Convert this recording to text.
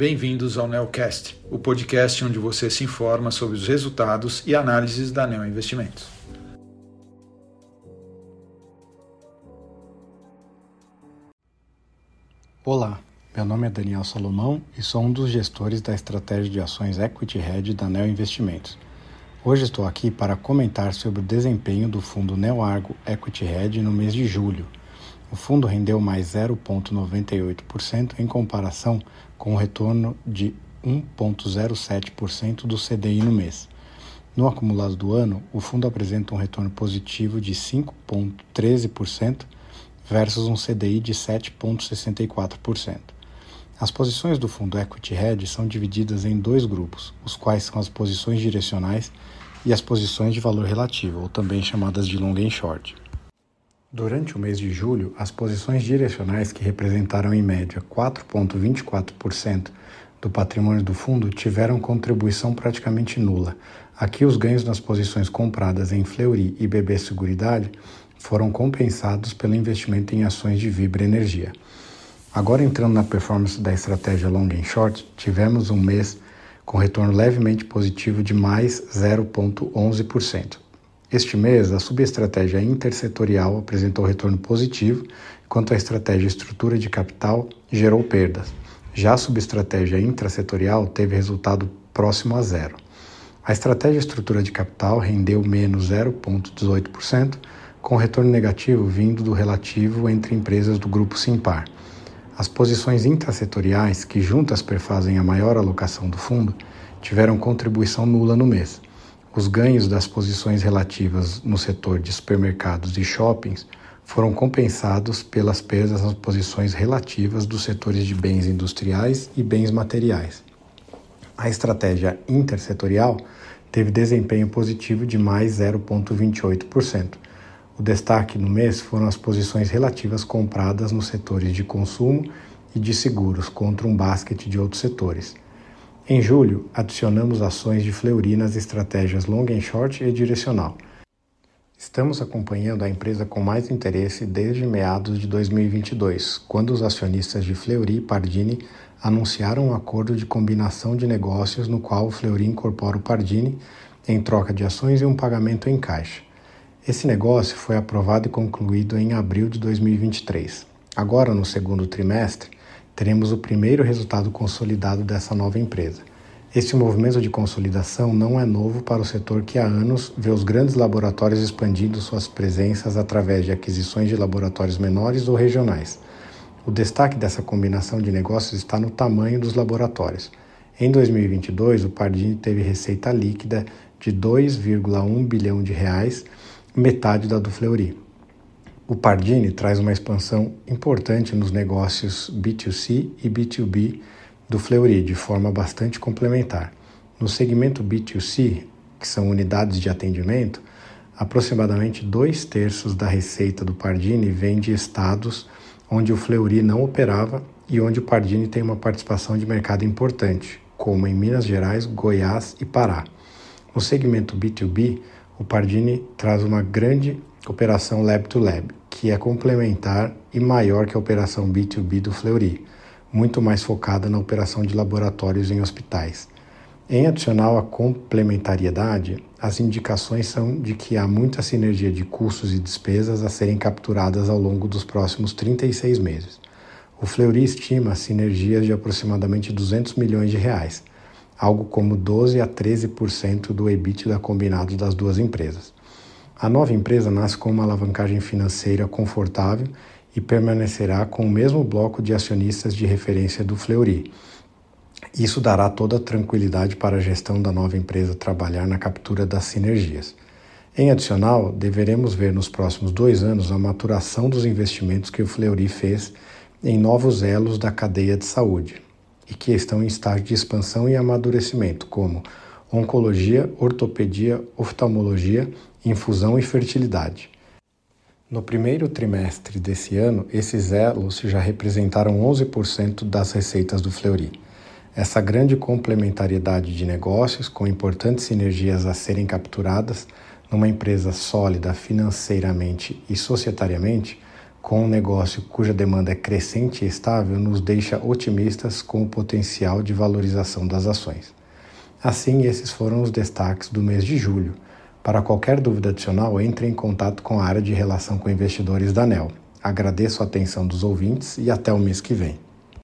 bem-vindos ao Neocast, o podcast onde você se informa sobre os resultados e análises da Neo Investimentos. Olá, meu nome é Daniel Salomão e sou um dos gestores da estratégia de ações Equity Hedge da Neo Investimentos. Hoje estou aqui para comentar sobre o desempenho do fundo Neoargo Equity Hedge no mês de julho o fundo rendeu mais 0,98% em comparação com o retorno de 1,07% do CDI no mês. No acumulado do ano, o fundo apresenta um retorno positivo de 5,13% versus um CDI de 7,64%. As posições do fundo Equity Hedge são divididas em dois grupos, os quais são as posições direcionais e as posições de valor relativo, ou também chamadas de long and short. Durante o mês de julho, as posições direcionais, que representaram em média 4,24% do patrimônio do fundo, tiveram contribuição praticamente nula. Aqui, os ganhos nas posições compradas em Fleury e BB Seguridade foram compensados pelo investimento em ações de Vibra Energia. Agora, entrando na performance da estratégia Long and Short, tivemos um mês com retorno levemente positivo de mais 0,11%. Este mês, a subestratégia intersetorial apresentou retorno positivo, enquanto a estratégia estrutura de capital gerou perdas. Já a subestratégia intrasetorial teve resultado próximo a zero. A estratégia estrutura de capital rendeu menos 0,18%, com retorno negativo vindo do relativo entre empresas do grupo Simpar. As posições intrasetoriais, que juntas perfazem a maior alocação do fundo, tiveram contribuição nula no mês. Os ganhos das posições relativas no setor de supermercados e shoppings foram compensados pelas perdas nas posições relativas dos setores de bens industriais e bens materiais. A estratégia intersetorial teve desempenho positivo de mais 0,28%. O destaque no mês foram as posições relativas compradas nos setores de consumo e de seguros contra um basquete de outros setores. Em julho, adicionamos ações de Fleury nas estratégias long and short e direcional. Estamos acompanhando a empresa com mais interesse desde meados de 2022, quando os acionistas de Fleury e Pardini anunciaram um acordo de combinação de negócios no qual o Fleury incorpora o Pardini em troca de ações e um pagamento em caixa. Esse negócio foi aprovado e concluído em abril de 2023. Agora, no segundo trimestre, teremos o primeiro resultado consolidado dessa nova empresa. Este movimento de consolidação não é novo para o setor que há anos vê os grandes laboratórios expandindo suas presenças através de aquisições de laboratórios menores ou regionais. O destaque dessa combinação de negócios está no tamanho dos laboratórios. Em 2022, o Pardini teve receita líquida de 2,1 bilhão de reais, metade da do Fleury. O Pardini traz uma expansão importante nos negócios B2C e B2B do Fleury, de forma bastante complementar. No segmento B2C, que são unidades de atendimento, aproximadamente dois terços da receita do Pardini vem de estados onde o Fleury não operava e onde o Pardini tem uma participação de mercado importante, como em Minas Gerais, Goiás e Pará. No segmento B2B, o Pardini traz uma grande operação lab-to-lab, que é complementar e maior que a operação B2B do Fleury, muito mais focada na operação de laboratórios em hospitais. Em adicional à complementariedade, as indicações são de que há muita sinergia de custos e despesas a serem capturadas ao longo dos próximos 36 meses. O Fleury estima sinergias de aproximadamente 200 milhões de reais, algo como 12 a 13% do EBITDA combinado das duas empresas. A nova empresa nasce com uma alavancagem financeira confortável e permanecerá com o mesmo bloco de acionistas de referência do Fleury. Isso dará toda a tranquilidade para a gestão da nova empresa trabalhar na captura das sinergias. Em adicional, deveremos ver nos próximos dois anos a maturação dos investimentos que o Fleury fez em novos elos da cadeia de saúde e que estão em estágio de expansão e amadurecimento, como oncologia, ortopedia, oftalmologia infusão e fertilidade. No primeiro trimestre desse ano, esses elos já representaram 11% das receitas do Fleury. Essa grande complementariedade de negócios, com importantes sinergias a serem capturadas numa empresa sólida financeiramente e societariamente, com um negócio cuja demanda é crescente e estável, nos deixa otimistas com o potencial de valorização das ações. Assim, esses foram os destaques do mês de julho. Para qualquer dúvida adicional, entre em contato com a área de relação com investidores da ANEL. Agradeço a atenção dos ouvintes e até o mês que vem.